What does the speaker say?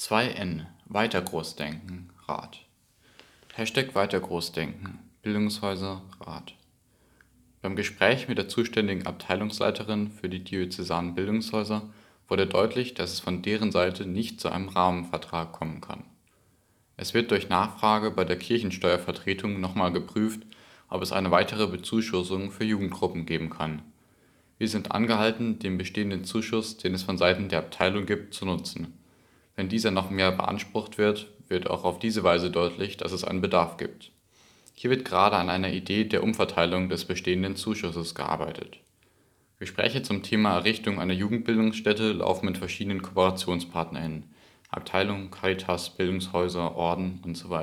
2N Weiter Großdenken Rat Hashtag Weiter Großdenken Bildungshäuser Rat Beim Gespräch mit der zuständigen Abteilungsleiterin für die diözesanen Bildungshäuser wurde deutlich, dass es von deren Seite nicht zu einem Rahmenvertrag kommen kann. Es wird durch Nachfrage bei der Kirchensteuervertretung nochmal geprüft, ob es eine weitere Bezuschussung für Jugendgruppen geben kann. Wir sind angehalten, den bestehenden Zuschuss, den es von Seiten der Abteilung gibt, zu nutzen. Wenn dieser noch mehr beansprucht wird, wird auch auf diese Weise deutlich, dass es einen Bedarf gibt. Hier wird gerade an einer Idee der Umverteilung des bestehenden Zuschusses gearbeitet. Gespräche zum Thema Errichtung einer Jugendbildungsstätte laufen mit verschiedenen Kooperationspartnern (Abteilungen, Caritas, Bildungshäuser, Orden usw.